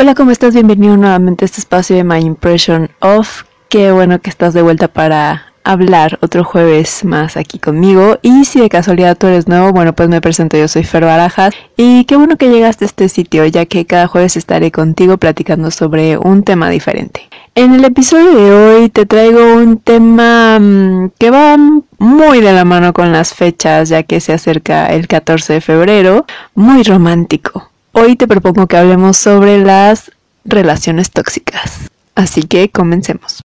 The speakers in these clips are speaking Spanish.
Hola, ¿cómo estás? Bienvenido nuevamente a este espacio de My Impression of. Qué bueno que estás de vuelta para hablar otro jueves más aquí conmigo. Y si de casualidad tú eres nuevo, bueno, pues me presento, yo soy Fer Barajas. Y qué bueno que llegaste a este sitio, ya que cada jueves estaré contigo platicando sobre un tema diferente. En el episodio de hoy te traigo un tema mm, que va muy de la mano con las fechas, ya que se acerca el 14 de febrero, muy romántico. Hoy te propongo que hablemos sobre las relaciones tóxicas. Así que comencemos.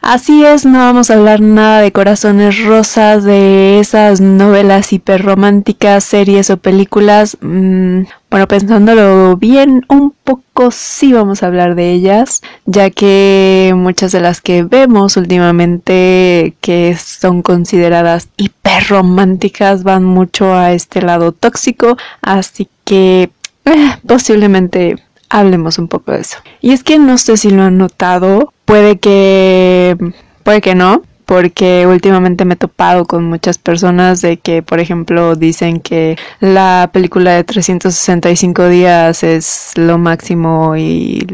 Así es, no vamos a hablar nada de corazones rosas, de esas novelas hiperrománticas, series o películas. Mm, bueno, pensándolo bien, un poco sí vamos a hablar de ellas, ya que muchas de las que vemos últimamente que son consideradas hiperrománticas van mucho a este lado tóxico, así que eh, posiblemente hablemos un poco de eso. Y es que no sé si lo han notado, puede que, puede que no, porque últimamente me he topado con muchas personas de que, por ejemplo, dicen que la película de 365 días es lo máximo y,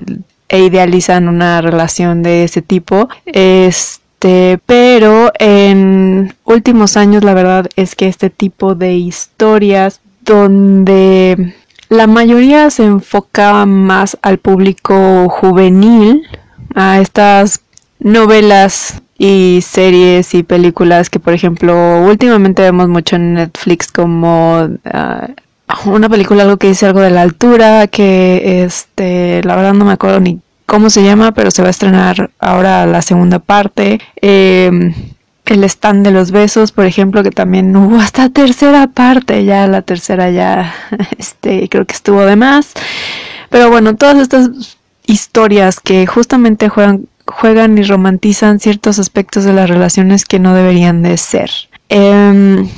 e idealizan una relación de ese tipo. Este, pero en últimos años la verdad es que este tipo de historias donde la mayoría se enfocaba más al público juvenil, a estas novelas y series y películas que por ejemplo últimamente vemos mucho en Netflix como ah, una película algo que dice algo de la altura que este la verdad no me acuerdo ni cómo se llama pero se va a estrenar ahora la segunda parte eh, el stand de los besos, por ejemplo, que también hubo hasta tercera parte, ya la tercera ya, este, creo que estuvo de más. Pero bueno, todas estas historias que justamente juegan, y romantizan ciertos aspectos de las relaciones que no deberían de ser. Em,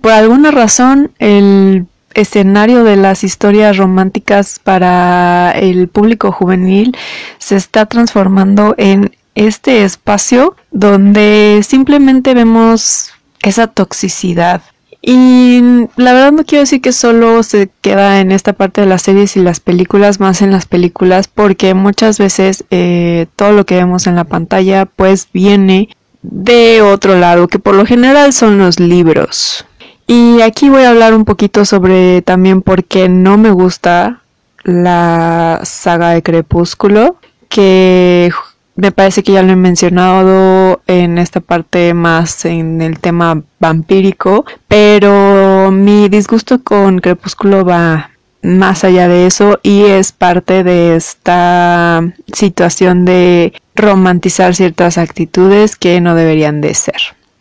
por alguna razón, el escenario de las historias románticas para el público juvenil se está transformando en este espacio donde simplemente vemos esa toxicidad. Y la verdad no quiero decir que solo se queda en esta parte de las series y las películas, más en las películas, porque muchas veces eh, todo lo que vemos en la pantalla pues viene de otro lado, que por lo general son los libros. Y aquí voy a hablar un poquito sobre también por qué no me gusta la saga de Crepúsculo, que me parece que ya lo he mencionado en esta parte más en el tema vampírico, pero mi disgusto con Crepúsculo va más allá de eso y es parte de esta situación de romantizar ciertas actitudes que no deberían de ser.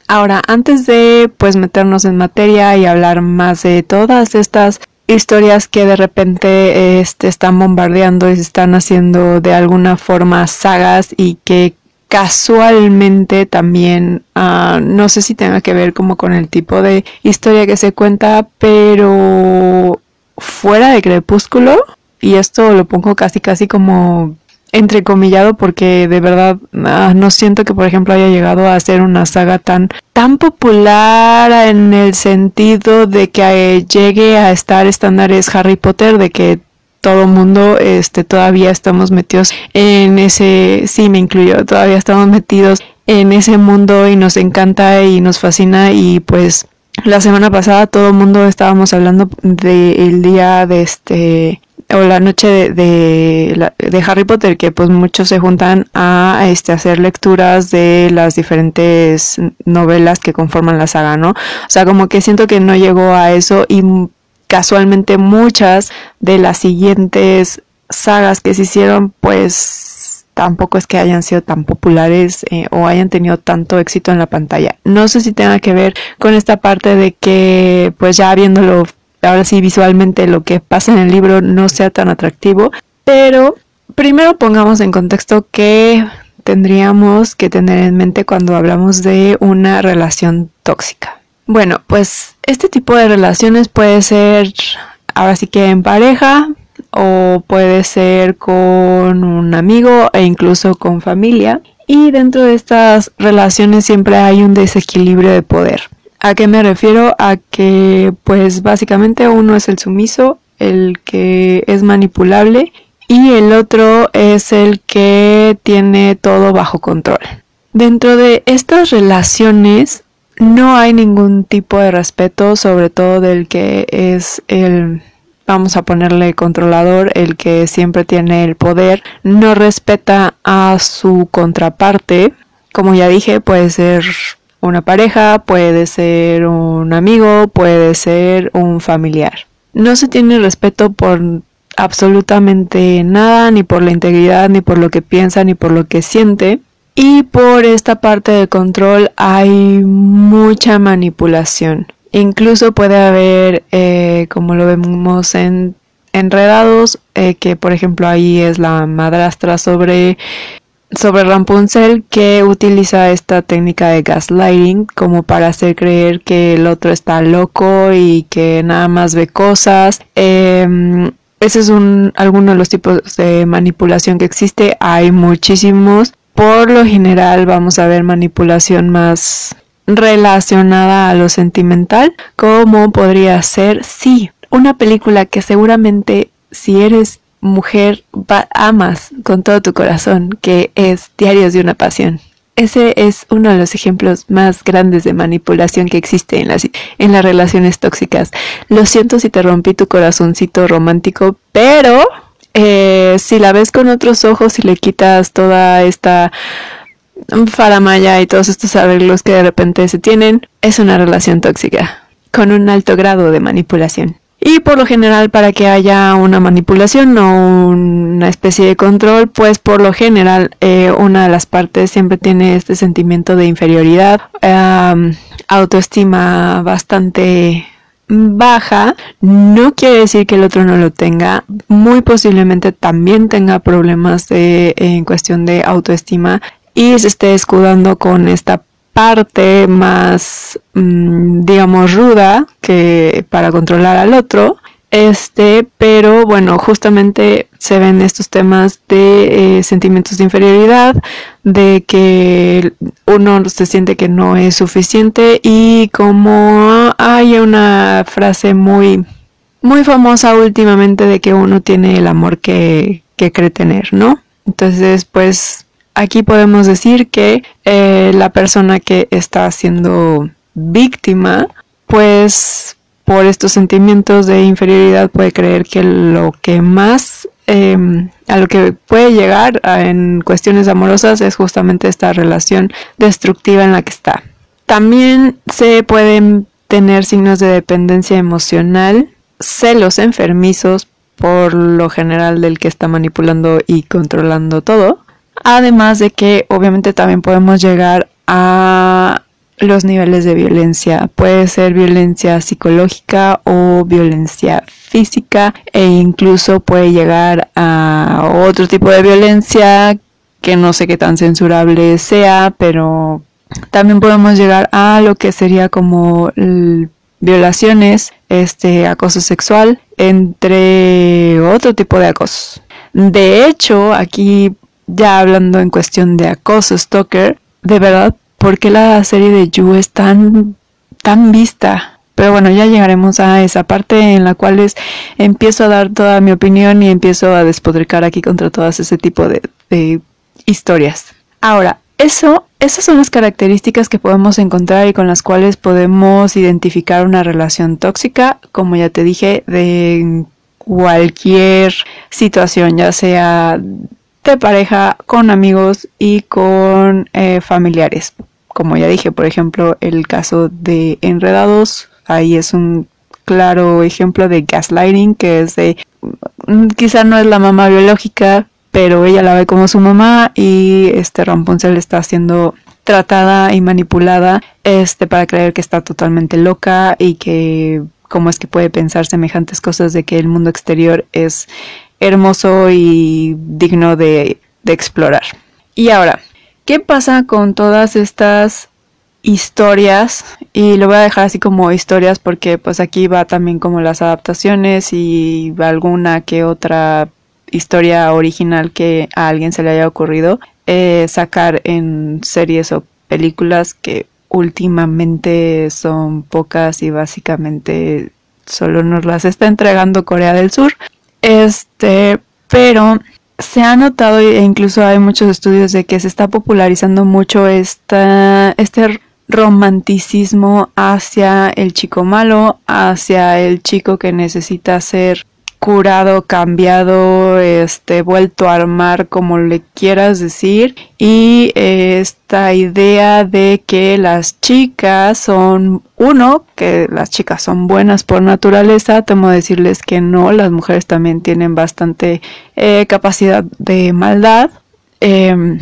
Ahora, antes de pues meternos en materia y hablar más de todas estas historias que de repente este, están bombardeando y se están haciendo de alguna forma sagas y que casualmente también ah, no sé si tenga que ver como con el tipo de historia que se cuenta pero fuera de crepúsculo y esto lo pongo casi casi como entrecomillado porque de verdad ah, no siento que por ejemplo haya llegado a ser una saga tan tan popular en el sentido de que eh, llegue a estar estándares Harry Potter de que todo mundo este todavía estamos metidos en ese sí me incluyo todavía estamos metidos en ese mundo y nos encanta y nos fascina y pues la semana pasada todo el mundo estábamos hablando del día de este o la noche de, de, Harry Potter, que pues muchos se juntan a este, hacer lecturas de las diferentes novelas que conforman la saga, ¿no? O sea, como que siento que no llegó a eso y casualmente muchas de las siguientes sagas que se hicieron, pues tampoco es que hayan sido tan populares eh, o hayan tenido tanto éxito en la pantalla. No sé si tenga que ver con esta parte de que pues ya viéndolo ahora sí visualmente lo que pasa en el libro no sea tan atractivo, pero primero pongamos en contexto que tendríamos que tener en mente cuando hablamos de una relación tóxica. Bueno, pues este tipo de relaciones puede ser ahora sí que en pareja o puede ser con un amigo e incluso con familia. Y dentro de estas relaciones siempre hay un desequilibrio de poder ¿A qué me refiero? A que pues básicamente uno es el sumiso, el que es manipulable y el otro es el que tiene todo bajo control. Dentro de estas relaciones no hay ningún tipo de respeto, sobre todo del que es el, vamos a ponerle controlador, el que siempre tiene el poder, no respeta a su contraparte. Como ya dije, puede ser una pareja, puede ser un amigo, puede ser un familiar. No se tiene respeto por absolutamente nada, ni por la integridad, ni por lo que piensa, ni por lo que siente. Y por esta parte del control hay mucha manipulación. Incluso puede haber, eh, como lo vemos en enredados, eh, que por ejemplo ahí es la madrastra sobre sobre Rapunzel que utiliza esta técnica de gaslighting como para hacer creer que el otro está loco y que nada más ve cosas. Em, ese es un, alguno de los tipos de manipulación que existe. Hay muchísimos. Por lo general vamos a ver manipulación más relacionada a lo sentimental, como podría ser, sí, una película que seguramente si eres mujer amas con todo tu corazón, que es Diarios de una Pasión. Ese es uno de los ejemplos más grandes de manipulación que existe en las, en las relaciones tóxicas. Lo siento si te rompí tu corazoncito romántico, pero eh, si la ves con otros ojos y le quitas toda esta faramaya y todos estos arreglos que de repente se tienen, es una relación tóxica, con un alto grado de manipulación. Y por lo general para que haya una manipulación o una especie de control, pues por lo general eh, una de las partes siempre tiene este sentimiento de inferioridad, autoestima bastante baja, no quiere decir que el otro no lo tenga, muy posiblemente también tenga problemas en cuestión de autoestima y se esté escudando con esta parte más, mm, digamos, ruda que para controlar al otro. Este, pero bueno, justamente se ven estos temas de eh, sentimientos de inferioridad, de que uno se siente que no es suficiente y como hay una frase muy, muy famosa últimamente de que uno tiene el amor que, que cree tener, ¿no? Entonces, pues aquí podemos decir que eh, la persona que está siendo víctima, pues por estos sentimientos de inferioridad puede creer que lo que más em, a lo que puede llegar en cuestiones amorosas es justamente esta relación destructiva en la que está. También se pueden tener signos de dependencia emocional, celos enfermizos por lo general del que está manipulando y controlando todo, Además de que obviamente también podemos llegar a los niveles de violencia. Puede ser violencia psicológica o violencia física e incluso puede llegar a otro tipo de violencia que no sé qué tan censurable sea, pero también podemos llegar a lo que sería como violaciones, este acoso sexual, entre otro tipo de acosos. De hecho, aquí ya hablando en cuestión de acoso, stalker, de verdad, ¿por qué la serie de You es tan, tan vista? Pero bueno, ya llegaremos a esa parte en la cual es, empiezo a dar toda mi opinión y empiezo a despodricar aquí contra todas ese tipo de, de historias. Ahora, eso, esas son las características que podemos encontrar y con las cuales podemos identificar una relación tóxica, como ya te dije, de cualquier situación, ya sea de pareja, con amigos y con eh, familiares. Como ya dije, por ejemplo, el caso de Enredados, ahí es un claro ejemplo de gaslighting, que es de, mm, quizá no es la mamá biológica, pero ella la ve como su mamá y este Rapunzel está siendo tratada y manipulada este para creer que está totalmente loca y que cómo es que puede pensar semejantes cosas de que el mundo exterior es hermoso y digno de, explorar. Y ahora, ¿qué pasa con todas estas historias y lo voy a dejar así como historias porque pues aquí va también como las adaptaciones y alguna que otra historia original que a alguien se le haya ocurrido eh, sacar en series o películas que últimamente son pocas y básicamente solo nos las está entregando Corea del Sur. Este, pero se ha notado e incluso hay muchos estudios de que se está popularizando mucho esta, este romanticismo hacia el chico malo, hacia el chico que necesita ser curado, cambiado, este, vuelto a armar, como le quieras decir, y esta idea de que las chicas son uno, que las chicas son buenas por naturaleza, temo decirles que no, las mujeres también tienen bastante eh, capacidad de maldad, em,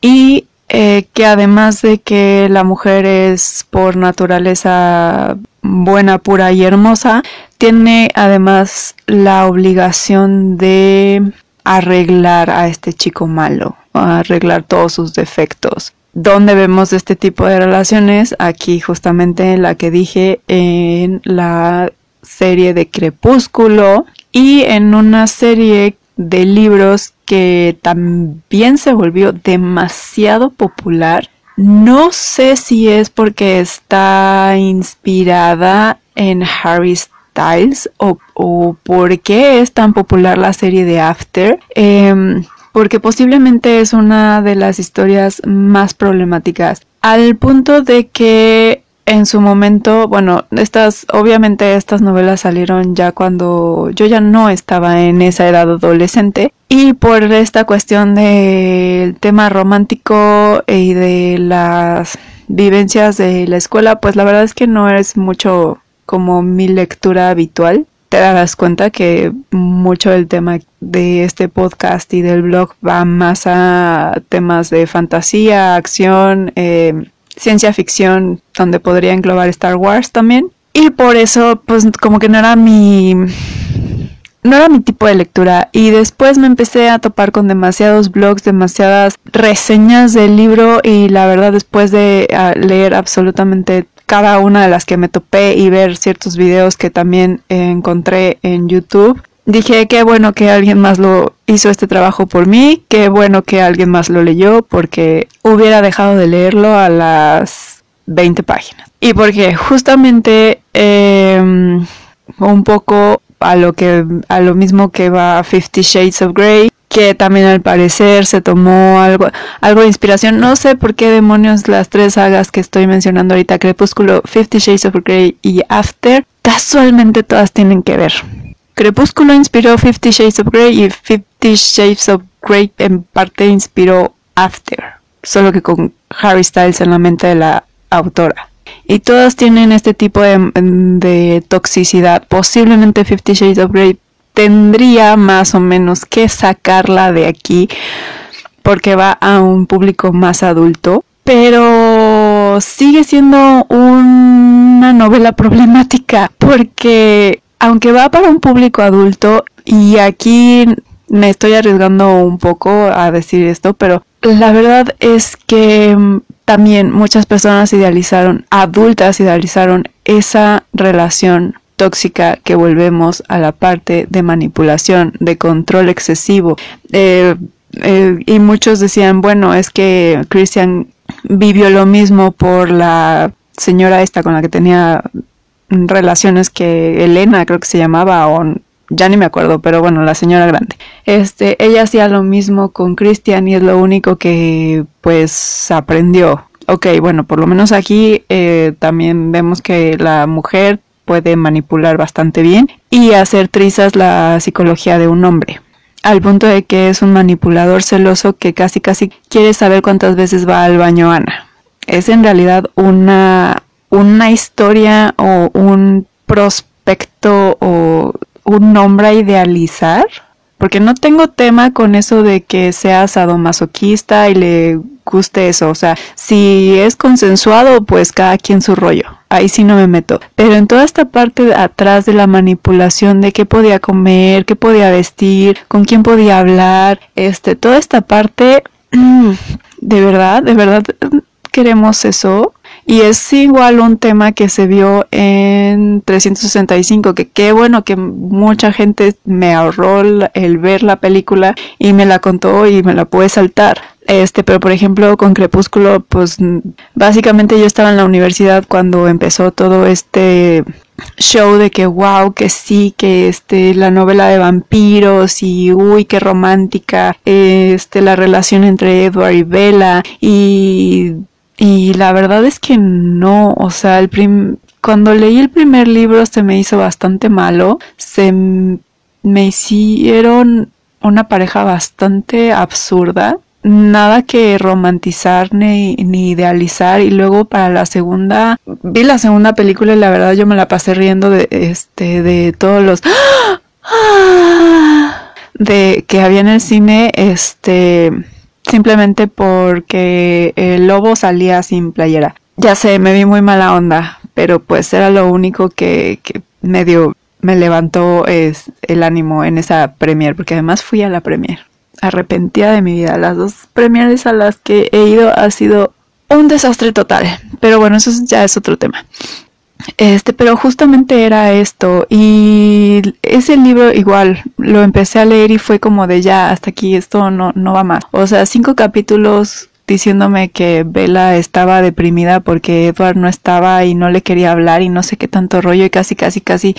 y eh, que además de que la mujer es por naturaleza buena, pura y hermosa, tiene además la obligación de arreglar a este chico malo, arreglar todos sus defectos. ¿Dónde vemos este tipo de relaciones? Aquí justamente la que dije en la serie de Crepúsculo y en una serie de libros que también se volvió demasiado popular no sé si es porque está inspirada en Harry Styles o, por qué es tan popular la serie de After. Em, porque posiblemente es una de las historias más problemáticas. Al punto de que en su momento, bueno, estas, obviamente estas novelas salieron ya cuando yo ya no estaba en esa edad adolescente y por esta cuestión del tema romántico y de las vivencias de la escuela, pues la verdad es que no es mucho como mi lectura habitual. Te darás cuenta que mucho del tema de este podcast y del blog va más a temas de fantasía, acción, eh, ciencia ficción donde podría englobar Star Wars también. Y por eso, pues como que no era mi... No era mi tipo de lectura y después me empecé a topar con demasiados blogs, demasiadas reseñas del libro y la verdad después de ah, leer absolutamente cada una de las que me topé y ver ciertos videos que también encontré en YouTube, dije qué bueno que alguien más lo hizo este trabajo por mí, qué bueno que alguien más lo leyó porque hubiera dejado de leerlo a las 20 páginas. Y porque justamente em, un poco a lo que a lo mismo que va Fifty Shades of Grey, que también al parecer se tomó algo algo de inspiración. No sé por qué demonios las tres sagas que estoy mencionando ahorita, Crepúsculo, Fifty Shades of Grey y After, casualmente todas tienen que ver. Crepúsculo inspiró Fifty Shades of Grey y Fifty Shades of Grey en parte inspiró After, solo que con Harry Styles en la mente de la autora. Y todas tienen este tipo de, toxicidad. Posiblemente Fifty Shades of Grey tendría más o menos que sacarla de aquí porque va a un público más adulto. Pero sigue siendo una novela problemática porque aunque va para un público adulto, y aquí me estoy arriesgando un poco a decir esto, pero la verdad es que mm, también muchas personas idealizaron, adultas idealizaron esa relación tóxica que volvemos a la parte de manipulación, de control excesivo. Eh, eh, y muchos decían, bueno, es que Christian vivió lo mismo por la señora esta con la que tenía relaciones que Elena creo que se llamaba o ya ni me acuerdo, pero bueno, la señora grande. Este, ella hacía lo mismo con Christian y es lo único que pues aprendió. Ok, bueno, por lo menos aquí eh, también vemos que la mujer puede manipular bastante bien y hacer trizas la psicología de un hombre. Al punto de que es un manipulador celoso que casi casi quiere saber cuántas veces va al baño Ana. Es en realidad una una historia o un prospecto o un nombre a idealizar. Porque no tengo tema con eso de que sea sadomasoquista y le guste eso. O sea, si es consensuado, pues cada quien su rollo. Ahí sí no me meto. Pero en toda esta parte de atrás de la manipulación de qué podía comer, qué podía vestir, con quién podía hablar, este, toda esta parte, de verdad, de verdad queremos eso. Y es igual un tema que se vio en 365, que qué bueno que mucha gente me ahorró el, ver la película y me la contó y me la pude saltar. Este, pero por ejemplo, con Crepúsculo, pues básicamente yo estaba en la universidad cuando empezó todo este show de que wow, que sí, que este la novela de vampiros y uy, qué romántica, este la relación entre Edward y Bella y y la verdad es que no, o sea, el prim cuando leí el primer libro se me hizo bastante malo, se me hicieron una pareja bastante absurda nada que romantizar ni, ni, idealizar y luego para la segunda vi la segunda película y la verdad yo me la pasé riendo de este de todos los de que había en el cine este simplemente porque el lobo salía sin playera ya sé me vi muy mala onda pero pues era lo único que, que medio me levantó es, el ánimo en esa premier porque además fui a la premier arrepentida de mi vida. Las dos premieres a las que he ido ha sido un desastre total. Pero bueno, eso ya es otro tema. Este, pero justamente era esto. Y ese libro igual lo empecé a leer y fue como de ya, hasta aquí esto no, no va más. O sea, cinco capítulos diciéndome que Bella estaba deprimida porque Edward no estaba y no le quería hablar y no sé qué tanto rollo y casi casi casi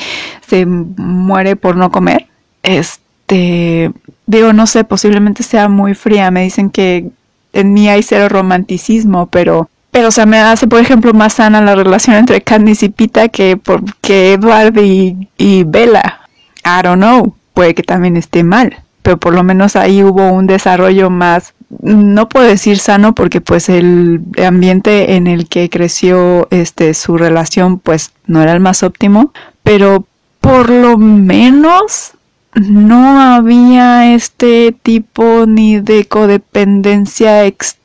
se muere por no comer. Este, digo, no sé, posiblemente sea muy fría. Me dicen que en mí hay cero romanticismo, pero, pero, o sea, me hace, por ejemplo, más sana la relación entre Candice y Pita que, por, que Edward y, y Bella. I don't know, puede que también esté mal, pero por lo menos ahí hubo un desarrollo más, no puedo decir sano porque pues el ambiente en el que creció este su relación pues no era el más óptimo, pero por lo menos no había este tipo ni de codependencia extrema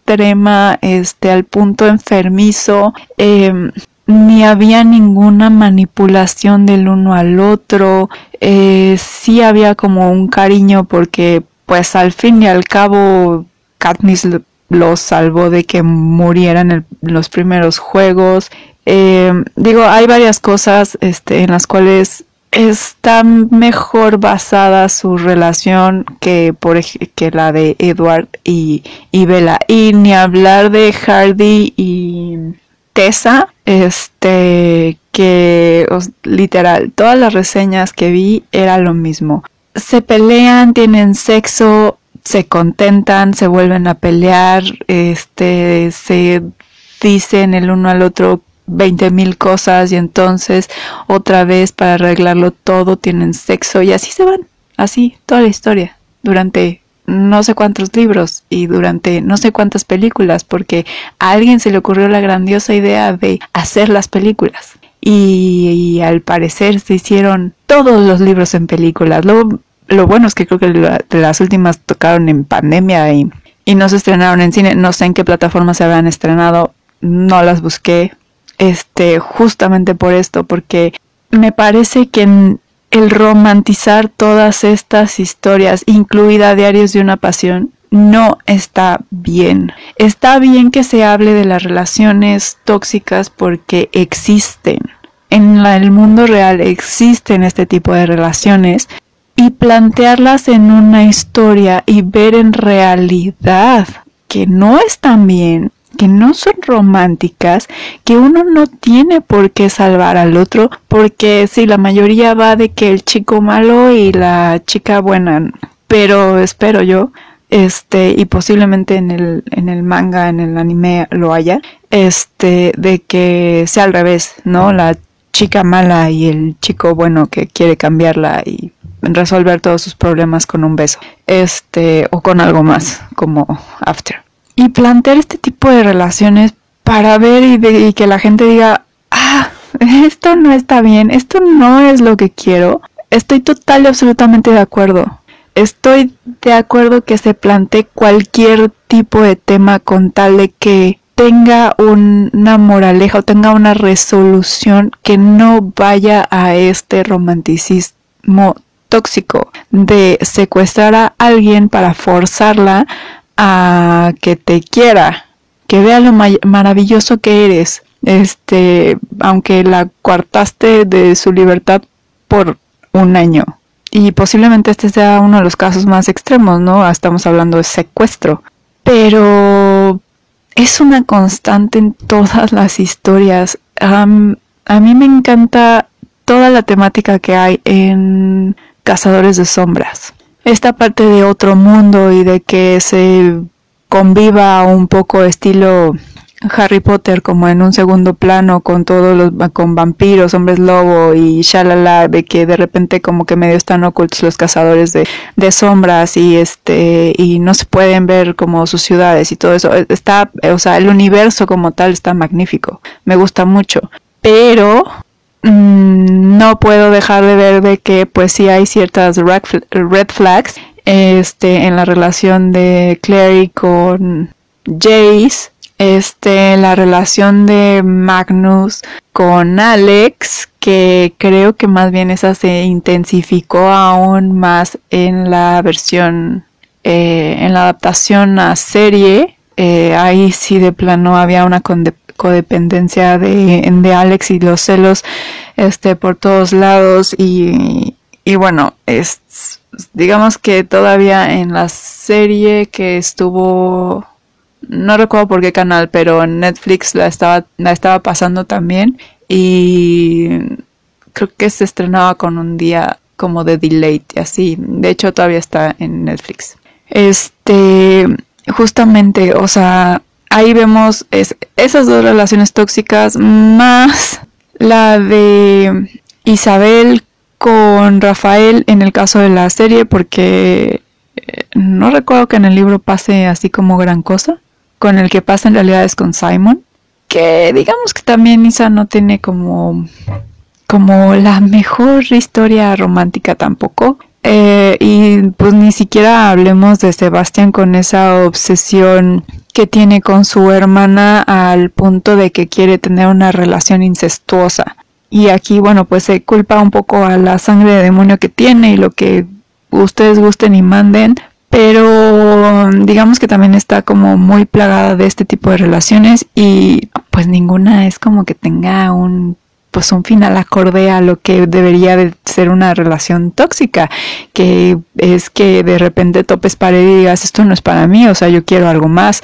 este al punto enfermizo em, ni había ninguna manipulación del uno al otro eh, sí había como un cariño porque pues al fin y al cabo Katniss lo salvó de que murieran en los primeros juegos. Em, digo hay varias cosas este en las cuales está mejor basada su relación que por que la de Edward y, y Bella. Y ni hablar de Hardy y Tessa este que literal todas las reseñas que vi era lo mismo. Se pelean tienen sexo se contentan se vuelven a pelear este se dicen el uno al otro 20 mil cosas y entonces otra vez para arreglarlo todo tienen sexo y así se van, así toda la historia durante no sé cuántos libros y durante no sé cuántas películas porque a alguien se le ocurrió la grandiosa idea de hacer las películas y, al parecer se hicieron todos los libros en películas. Lo, lo bueno es que creo que las últimas tocaron en pandemia y, y no se estrenaron en cine. No sé en qué plataforma se habrán estrenado, no las busqué, este, justamente por esto, porque me parece que el romantizar todas estas historias, incluida Diarios de una Pasión, no está bien. Está bien que se hable de las relaciones tóxicas porque existen. En el mundo real existen este tipo de relaciones y plantearlas en una historia y ver en realidad que no están bien que no son románticas, que uno no tiene por qué salvar al otro, porque si la mayoría va de que el chico malo y la chica buena, pero espero yo, este, y posiblemente en el, en el manga, en el anime lo haya, este, de que sea al revés, ¿no? La chica mala y el chico bueno que quiere cambiarla y resolver todos sus problemas con un beso, este, o con algo más, como After y plantear este tipo de relaciones para ver y, que la gente diga, ah, esto no está bien, esto no es lo que quiero. Estoy total y absolutamente de acuerdo. Estoy de acuerdo que se plantee cualquier tipo de tema con tal de que tenga una moraleja o tenga una resolución que no vaya a este romanticismo tóxico de secuestrar a alguien para forzarla a que te quiera, que vea lo maravilloso que eres, este, aunque la cuartaste de su libertad por un año. Y posiblemente este sea uno de los casos más extremos, ¿no? Estamos hablando de secuestro. pero es una constante en todas las historias. a mí me encanta toda la temática que hay en Cazadores de Sombras. Esta parte de otro mundo y de que se conviva un poco estilo Harry Potter como en un segundo plano con todos los con vampiros, hombres lobo y shalala de que de repente como que medio están ocultos los cazadores de, de sombras y este y no se pueden ver como sus ciudades y todo eso. Está o sea el universo como tal está magnífico. Me gusta mucho. Pero mm, no puedo dejar de ver de que pues sí hay ciertas red flags este en la relación de Clary con Jace este, la relación de Magnus con Alex, que creo que más bien esa se intensificó aún más en la versión, eh, en la adaptación a serie. Eh, ahí sí de plano había una codependencia de, de Alex y los celos este, por todos lados y, y bueno, es, digamos que todavía en la serie que estuvo no recuerdo por qué canal, pero en Netflix la estaba, la estaba pasando también y creo que se estrenaba con un día como de delay y así. De hecho, todavía está en Netflix. Este, justamente, o sea, ahí vemos esas dos relaciones tóxicas más la de Isabel con Rafael en el caso de la serie porque eh, no recuerdo que en el libro pase así como gran cosa con el que pasa en realidad es con Simon, que digamos que también Isa no tiene como, como la mejor historia romántica tampoco. Eh, y pues ni siquiera hablemos de Sebastián con esa obsesión que tiene con su hermana al punto de que quiere tener una relación incestuosa. Y aquí, bueno, pues se culpa un poco a la sangre de demonio que tiene y lo que ustedes gusten y manden, pero digamos que también está como muy plagada de este tipo de relaciones y pues ninguna es como que tenga un pues un final acorde a lo que debería de ser una relación tóxica, que es que de repente topes pared y digas esto no es para mí, o sea, yo quiero algo más.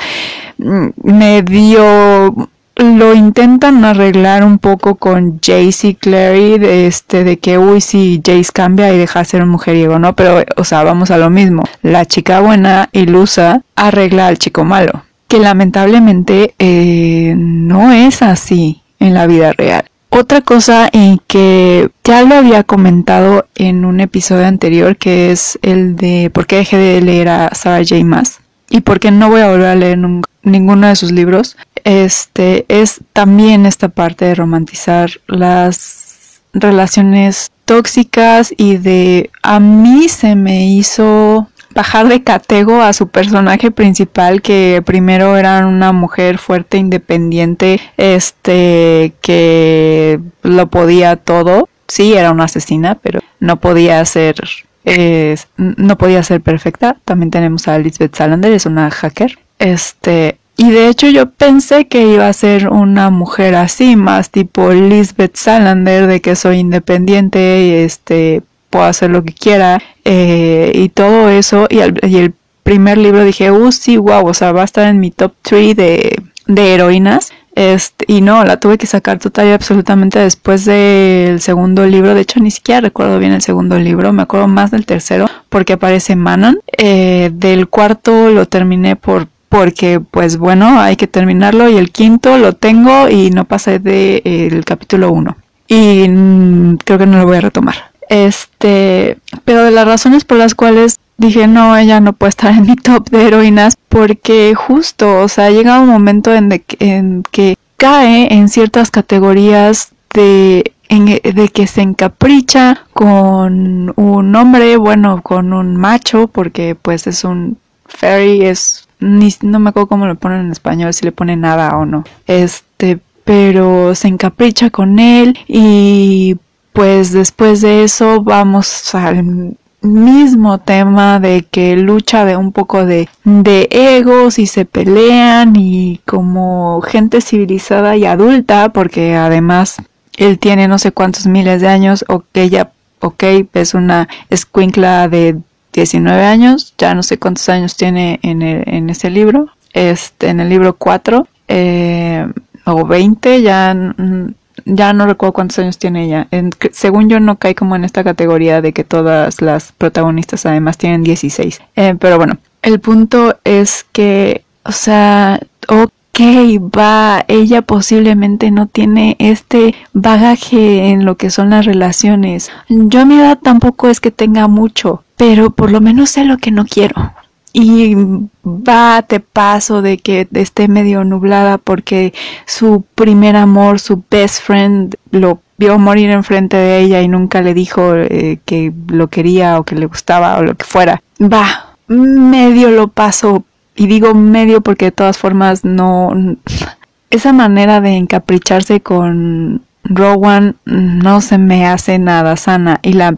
Mm, me dio lo intentan arreglar un poco con Jace y Clary, de, este, de que, uy, si Jace cambia y deja de ser un mujeriego, ¿no? Pero, o sea, vamos a lo mismo. La chica buena, ilusa, arregla al chico malo. Que lamentablemente eh, no es así en la vida real. Otra cosa en que ya lo había comentado en un episodio anterior, que es el de por qué dejé de leer a Sarah J. Maas y por qué no voy a volver a leer ninguno de sus libros, este es también esta parte de romantizar las relaciones tóxicas y de a mí se me hizo bajar de catego a su personaje principal que primero era una mujer fuerte independiente este que lo podía todo. Sí era una asesina pero no podía ser no podía ser perfecta. También tenemos a Elizabeth Salander es una hacker. Este y de hecho yo pensé que iba a ser una mujer así, más tipo Lisbeth Salander, de que soy independiente y este hacer lo que quiera eh, y todo eso. Y, el primer libro dije, uh, sí, wow, o sea, va a estar en mi top 3 de, de heroínas. Este, y no, la tuve que sacar total y absolutamente después del segundo libro. De hecho, ni siquiera recuerdo bien el segundo libro, me acuerdo más del tercero porque aparece Manon. Eh, del cuarto lo terminé por porque pues bueno, hay que terminarlo y el quinto lo tengo y no pasé del el capítulo 1 y mm, creo que no lo voy a retomar. Este, pero de las razones por las cuales dije no, ella no puede estar en mi top de heroínas porque justo, o sea, llega un momento en, que cae en ciertas categorías de de que se encapricha con un hombre, bueno, con un macho, porque pues es un fairy, es ni, no me acuerdo cómo lo ponen en español, si le pone nada o no. Este, pero se encapricha con él y pues después de eso vamos al mismo tema de que lucha de un poco de, de egos y se pelean y como gente civilizada y adulta porque además él tiene no sé cuántos miles de años o que ella ok es una escuincla de 19 años, ya no sé cuántos años tiene en, en ese libro, este, en el libro 4, eh, o 20, ya, ya no recuerdo cuántos años tiene ella. según yo no cae como en esta categoría de que todas las protagonistas además tienen 16. Eh, pero bueno, el punto es que, o sea, ok, va, ella posiblemente no tiene este bagaje en lo que son las relaciones. Yo a mi edad tampoco es que tenga mucho, pero por lo menos sé lo que no quiero y va te paso de que esté medio nublada porque su primer amor, su best friend, lo vio morir enfrente de ella y nunca le dijo eh, que lo quería o que le gustaba o lo que fuera. Va, medio lo paso y digo medio porque de todas formas no... Esa manera de encapricharse con Rowan no se me hace nada sana y la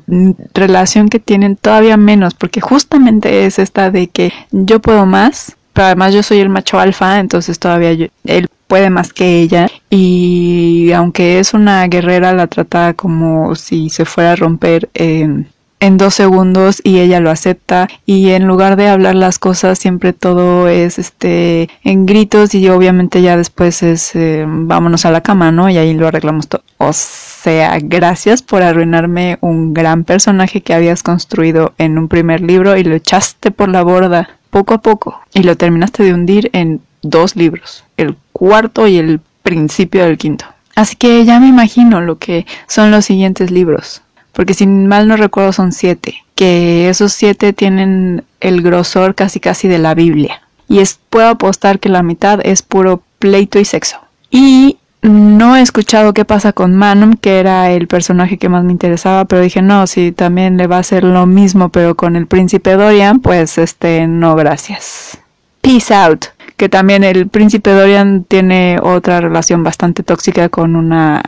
relación que tienen todavía menos porque justamente es esta de que yo puedo más pero además yo soy el macho alfa entonces todavía él puede más que ella. Y aunque es una guerrera la trata como si se fuera a romper en en dos segundos y ella lo acepta. Y en lugar de hablar las cosas siempre todo es este en gritos y obviamente ya después es eh, vámonos a la cama no y ahí lo arreglamos todo. O sea gracias por arruinarme un gran personaje que habías construido en un primer libro y lo echaste por la borda poco a poco. Y lo terminaste de hundir en dos libros el cuarto y el principio del quinto. Así que ya me imagino lo que son los siguientes libros porque si mal no recuerdo son siete, que esos siete tienen el grosor casi casi de la Biblia. Y es, puedo apostar que la mitad es puro pleito y sexo. Y no he escuchado qué pasa con Manon, que era el personaje que más me interesaba, pero dije, no, si también le va a hacer lo mismo, pero con el príncipe Dorian, pues este, no, gracias. Peace out. Que también el príncipe Dorian tiene otra relación bastante tóxica con una,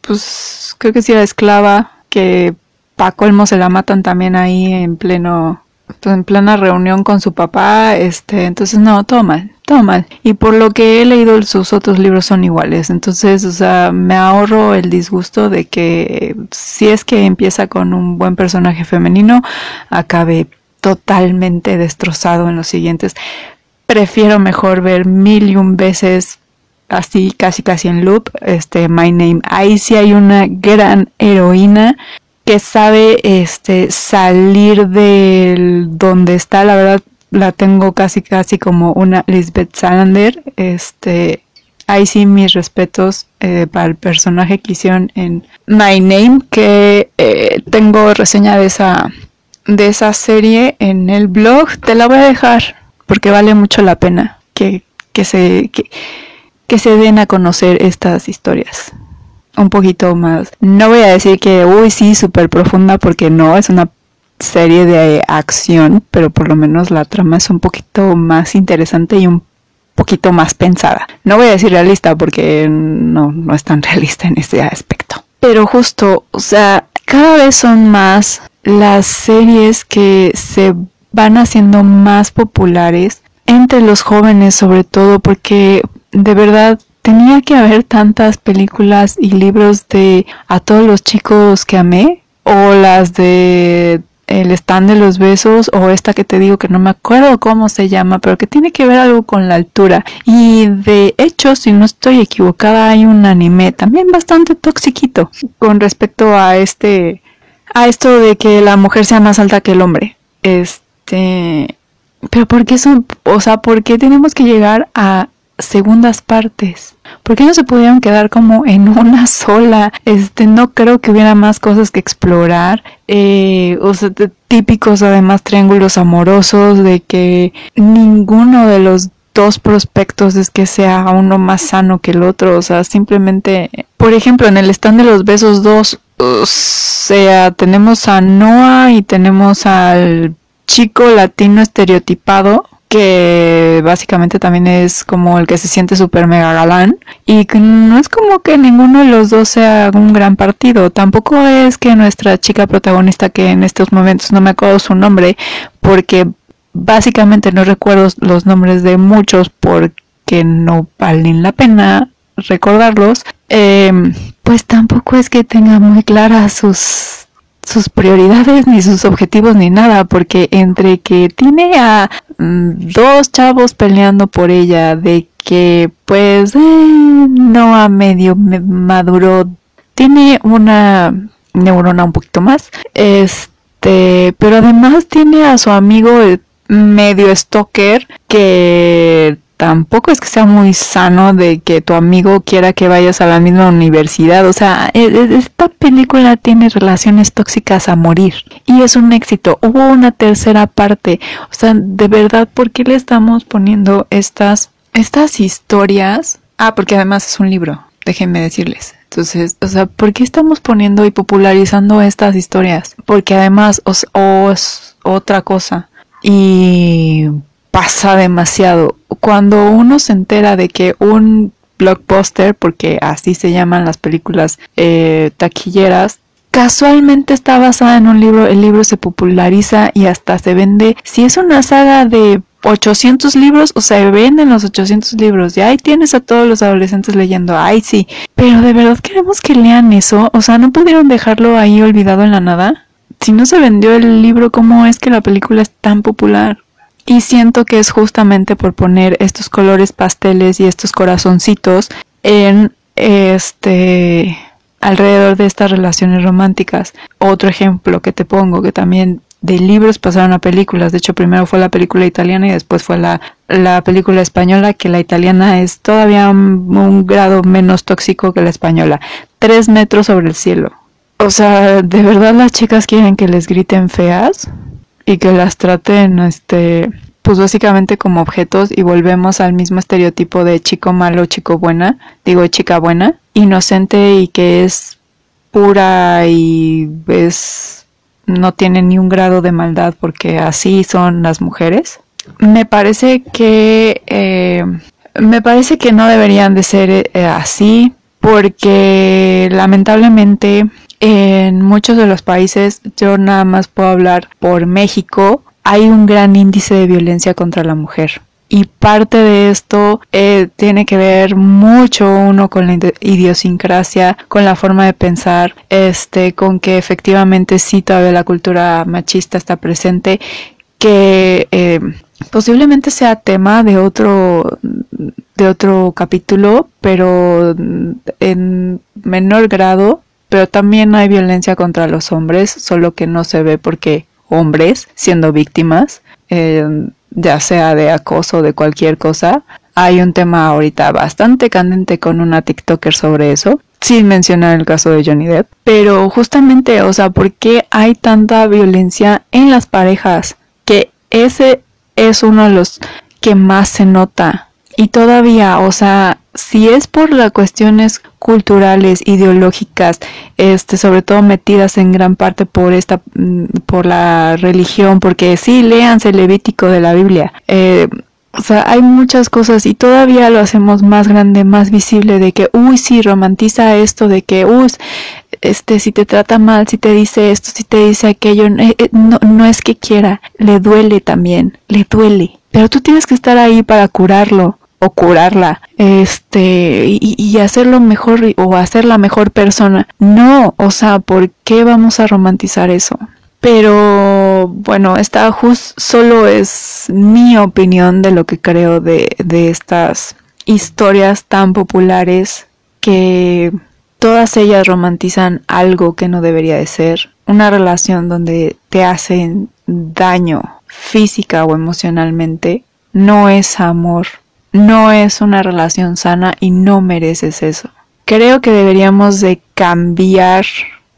pues creo que sí era esclava, que pa' colmo se la matan también ahí en pleno pues, en plena reunión con su papá, este, entonces no, todo mal, todo mal. Y por lo que he leído sus otros libros son iguales, entonces, o sea, me ahorro el disgusto de que si es que empieza con un buen personaje femenino, acabe totalmente destrozado en los siguientes. Prefiero mejor ver mil y un veces así casi casi en loop, este My Name. Ahí sí hay una gran heroína que sabe este salir del donde está, la verdad la tengo casi casi como una Lisbeth Salander, este ahí sí mis respetos eh, para el personaje que hicieron en My Name, que eh, tengo reseña de esa de esa serie en el blog, te la voy a dejar porque vale mucho la pena que, que se que se den a conocer estas historias un poquito más. No voy a decir que, uy, sí, súper profunda, porque no, es una serie de acción, pero por lo menos la trama es un poquito más interesante y un poquito más pensada. No voy a decir realista porque no, no es tan realista en ese aspecto. Pero justo, o sea, cada vez son más las series que se van haciendo más populares entre los jóvenes sobre todo porque de verdad tenía que haber tantas películas y libros de a todos los chicos que amé o las de el stand de los besos o esta que te digo que no me acuerdo cómo se llama, pero que tiene que ver algo con la altura. Y de hecho, si no estoy equivocada, hay un anime también bastante toxiquito con respecto a este a esto de que la mujer sea más alta que el hombre. Este, pero ¿por qué son, o sea, por qué tenemos que llegar a segundas partes? ¿Por qué no se pudieron quedar como en una sola? Este, no creo que hubiera más cosas que explorar. Eh, o sea, típicos además triángulos amorosos de que ninguno de los dos prospectos es que sea uno más sano que el otro. O sea, simplemente, por ejemplo, en el stand de los besos dos, o sea, tenemos a Noah y tenemos al chico latino estereotipado que básicamente también es como el que se siente súper mega galán y no es como que ninguno de los dos sea un gran partido. Tampoco es que nuestra chica protagonista que en estos momentos no me acuerdo su nombre porque básicamente no recuerdo los nombres de muchos porque no valen la pena recordarlos em, pues tampoco es que tenga muy claras sus sus prioridades ni sus objetivos ni nada, porque entre que tiene a mm, dos chavos peleando por ella, de que pues eh, no a medio maduro, tiene una neurona un poquito más, este, pero además tiene a su amigo el medio stalker que tampoco es que sea muy sano de que tu amigo quiera que vayas a la misma universidad. O sea, e, e, esta película tiene relaciones tóxicas a morir. Y es un éxito. Hubo una tercera parte. O sea, de verdad, ¿por qué le estamos poniendo estas, estas historias? Ah, porque además es un libro. Déjenme decirles. Entonces, o sea, ¿por qué estamos poniendo y popularizando estas historias? Porque además os, os otra cosa. Y pasa demasiado. Cuando uno se entera de que un blockbuster, porque así se llaman las películas eh, taquilleras, casualmente está basada en un libro, el libro se populariza y hasta se vende. Si es una saga de 800 libros, o sea, venden los 800 libros y ahí tienes a todos los adolescentes leyendo, ay sí, pero de verdad queremos que lean eso, o sea, no pudieron dejarlo ahí olvidado en la nada. Si no se vendió el libro, ¿cómo es que la película es tan popular? Y siento que es justamente por poner estos colores pasteles y estos corazoncitos en este alrededor de estas relaciones románticas. Otro ejemplo que te pongo, que también de libros pasaron a películas. De hecho, primero fue la película italiana y después fue la, la película española, que la italiana es todavía un, un, grado menos tóxico que la española. Tres metros sobre el cielo. O sea, ¿de verdad las chicas quieren que les griten feas? Y que las traten, este, pues básicamente como objetos y volvemos al mismo estereotipo de chico malo, chico buena, digo chica buena, inocente y que es pura y es no tiene ni un grado de maldad porque así son las mujeres. Me parece que eh, me parece que no deberían de ser eh, así porque lamentablemente en muchos de los países, yo nada más puedo hablar por México, hay un gran índice de violencia contra la mujer. Y parte de esto eh, tiene que ver mucho uno con la idiosincrasia, con la forma de pensar, este, con que efectivamente sí todavía la cultura machista está presente, que eh, posiblemente sea tema de otro de otro capítulo, pero en menor grado pero también hay violencia contra los hombres, solo que no se ve porque hombres siendo víctimas, eh, ya sea de acoso de cualquier cosa. Hay un tema ahorita bastante candente con una TikToker sobre eso, sin mencionar el caso de Johnny Depp. Pero justamente, o sea, ¿por qué hay tanta violencia en las parejas? Que ese es uno de los que más se nota. Y todavía, o sea, si es por las cuestiones culturales, ideológicas, este, sobre todo metidas en gran parte por esta, mm, por la religión, porque sí, léanse Levítico de la Biblia. Eh, o sea, hay muchas cosas y todavía lo hacemos más grande, más visible de que, uy, sí, romantiza esto, de que, uy, este, si te trata mal, si te dice esto, si te dice aquello, eh, eh, no, no es que quiera, le duele también, le duele. Pero tú tienes que estar ahí para curarlo o curarla, este, y, hacerlo mejor o hacer la mejor persona. No, o sea, ¿por qué vamos a romantizar eso? Pero bueno, esta just solo es mi opinión de lo que creo de, de estas historias tan populares que todas ellas romantizan algo que no debería de ser. Una relación donde te hacen daño física o emocionalmente no es amor no es una relación sana y no mereces eso. Creo que deberíamos de cambiar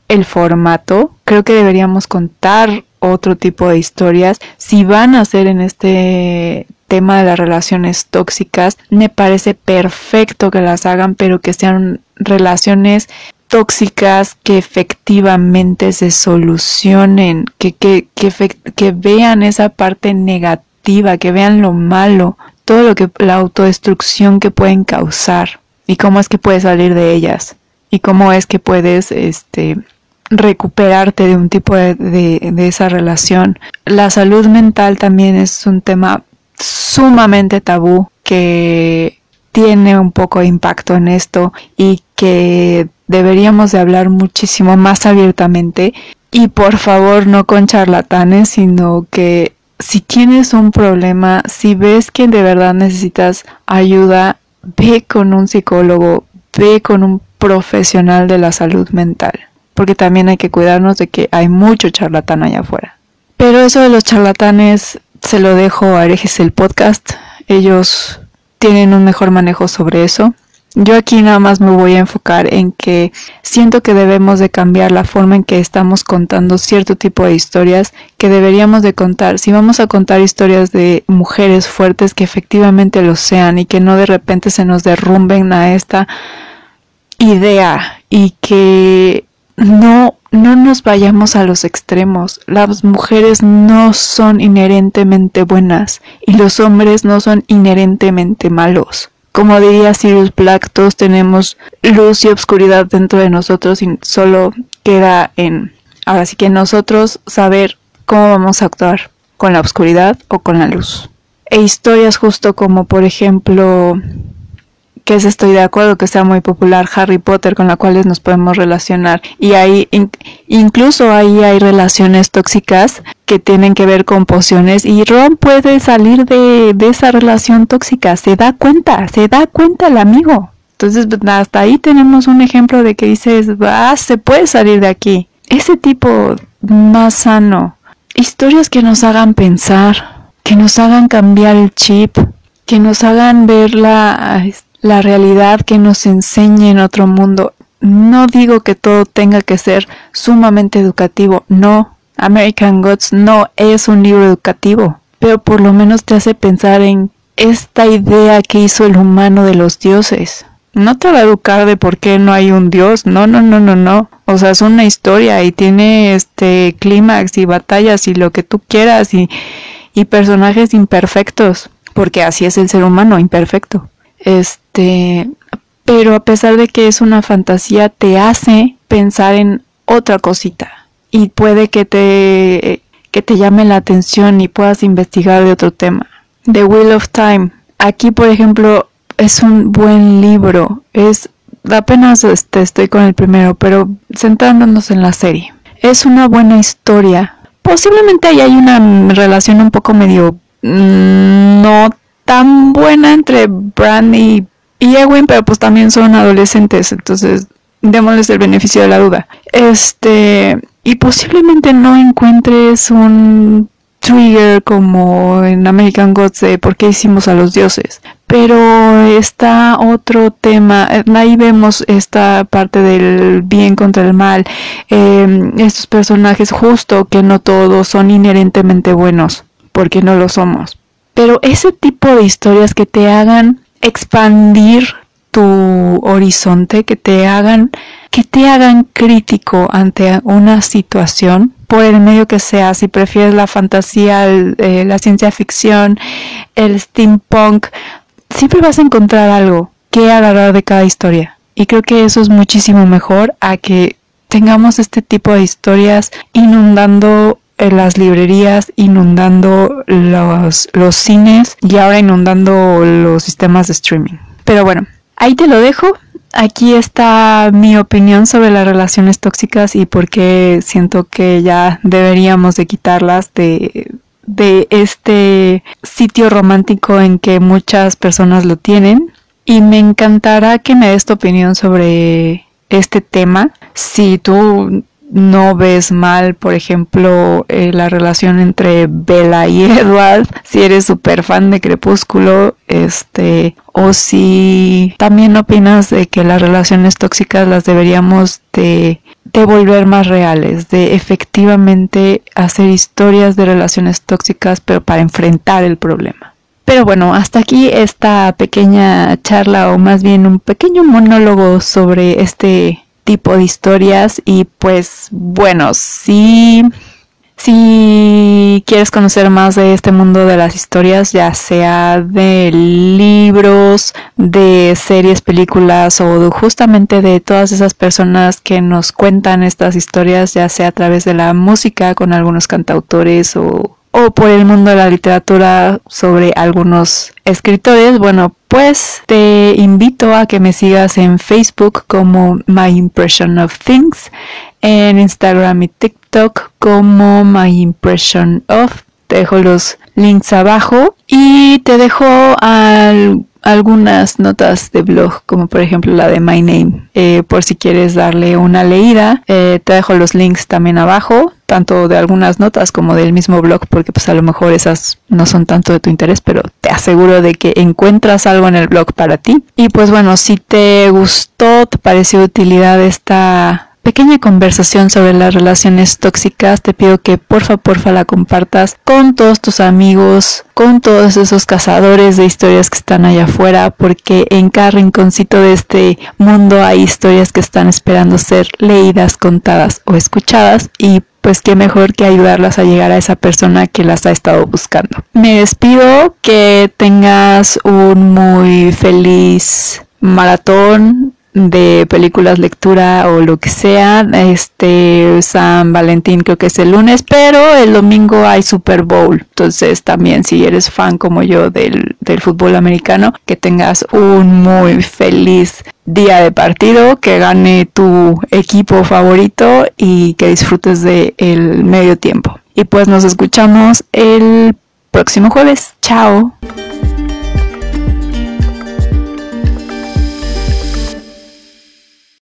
el formato, creo que deberíamos contar otro tipo de historias. Si van a hacer en este tema de las relaciones tóxicas, me parece perfecto que las hagan, pero que sean relaciones tóxicas que efectivamente se solucionen, que, que, que, que vean esa parte negativa, que vean lo malo, todo lo que la autodestrucción que pueden causar y cómo es que puedes salir de ellas y cómo es que puedes este recuperarte de un tipo de, de, esa relación. La salud mental también es un tema sumamente tabú que tiene un poco de impacto en esto y que deberíamos de hablar muchísimo más abiertamente Y por favor, no con charlatanes, sino que si tienes un problema, si ves que de verdad necesitas ayuda, ve con un psicólogo, ve con un profesional de la salud mental. Porque también hay que cuidarnos de que hay mucho charlatán allá afuera. Pero eso de los charlatanes se lo dejo a Herejes el podcast. Ellos tienen un mejor manejo sobre eso. Yo aquí nada más me voy a enfocar en que siento que debemos de cambiar la forma en que estamos contando cierto tipo de historias que deberíamos de contar. Si vamos a contar historias de mujeres fuertes que efectivamente lo sean y que no de repente se nos derrumben a esta idea y que no no nos vayamos a los extremos. Las mujeres no son inherentemente buenas y los hombres no son inherentemente malos. Como diría Sirius Black, todos tenemos luz y obscuridad dentro de nosotros y solo queda en, ahora sí que nosotros saber cómo vamos a actuar, con la oscuridad o con la luz. E historias justo como por ejemplo que es estoy de acuerdo que sea muy popular Harry Potter con la cuales nos podemos relacionar y ahí incluso ahí hay relaciones tóxicas que tienen que ver con pociones y Ron puede salir de, de esa relación tóxica, se da cuenta, se da cuenta el amigo. Entonces hasta ahí tenemos un ejemplo de que dices, ah, se puede salir de aquí. Ese tipo más sano. Historias que nos hagan pensar, que nos hagan cambiar el chip, que nos hagan ver la, la realidad que nos enseñe en otro mundo. No digo que todo tenga que ser sumamente educativo, no. American Gods no es un libro educativo, pero por lo menos te hace pensar en esta idea que hizo el humano de los dioses. No te va a educar de por qué no hay un dios, no, no, no, no, no. O sea, es una historia y tiene este clímax y batallas y lo que tú quieras y, y personajes imperfectos, porque así es el ser humano, imperfecto. Este, pero a pesar de que es una fantasía, te hace pensar en otra cosita y puede que te, que te llame la atención y puedas investigar de otro tema. The Wheel of Time. Aquí, por ejemplo, es un buen libro. Es apenas este, estoy con el primero, pero centrándonos en la serie. Es una buena historia. Posiblemente ahí hay una relación un poco medio mm, no tan buena entre Bran y, Ewen, pero pues también son adolescentes, entonces démosles el beneficio de la duda. Este, y posiblemente no encuentres un trigger como en American Gods de por qué hicimos a los dioses. Pero está otro tema, eh, ahí vemos esta parte del bien contra el mal, em, estos personajes justo que no todos son inherentemente buenos, porque no lo somos. Pero ese tipo de historias que te hagan expandir tu horizonte, que te hagan, que te hagan crítico ante una situación, por el medio que sea, si prefieres la fantasía, eh, la ciencia ficción, el steampunk, siempre vas a encontrar algo que agarrar de cada historia. Y creo que eso es muchísimo mejor a que tengamos este tipo de historias inundando en las librerías, inundando los, los cines y ahora inundando los sistemas de streaming. Pero bueno, ahí te lo dejo. Aquí está mi opinión sobre las relaciones tóxicas y por qué siento que ya deberíamos de quitarlas de, de este sitio romántico en que muchas personas lo tienen. Y me encantará que me des tu opinión sobre este tema. Si tú no ves mal, por ejemplo, eh, la relación entre Bella y Edward, si eres súper fan de Crepúsculo, este, o si también opinas de que las relaciones tóxicas las deberíamos de, de volver más reales, de efectivamente hacer historias de relaciones tóxicas, pero para enfrentar el problema. Pero bueno, hasta aquí esta pequeña charla o más bien un pequeño monólogo sobre este tipo de historias y pues bueno, si, si quieres conocer más de este mundo de las historias, ya sea de libros, de series, películas o justamente de todas esas personas que nos cuentan estas historias, ya sea a través de la música con algunos cantautores o o por el mundo de la literatura sobre algunos escritores, bueno, pues te invito a que me sigas en Facebook como My Impression of Things, en Instagram y TikTok como My Impression of. Te dejo los links abajo y te dejo al algunas notas de blog, como por ejemplo la de My Name, eh, por si quieres darle una leída. Eh, te dejo los links también abajo, tanto de algunas notas como del mismo blog, porque pues a lo mejor esas no son tanto de tu interés, pero te aseguro de que encuentras algo en el blog para ti. Y pues bueno, si te gustó, te pareció de utilidad esta pequeña conversación sobre las relaciones tóxicas, te pido que porfa, porfa la compartas con todos tus amigos, con todos esos cazadores de historias que están allá afuera, porque en cada rinconcito de este mundo hay historias que están esperando ser leídas, contadas o escuchadas y pues qué mejor que ayudarlas a llegar a esa persona que las ha estado buscando. Me despido, que tengas un muy feliz maratón de películas, lectura o lo que sea. Este San Valentín creo que es el lunes, pero el domingo hay Super Bowl. Entonces también si eres fan como yo del, del fútbol americano, que tengas un muy feliz día de partido, que gane tu equipo favorito y que disfrutes del el medio tiempo. Y pues nos escuchamos el próximo jueves. Chao.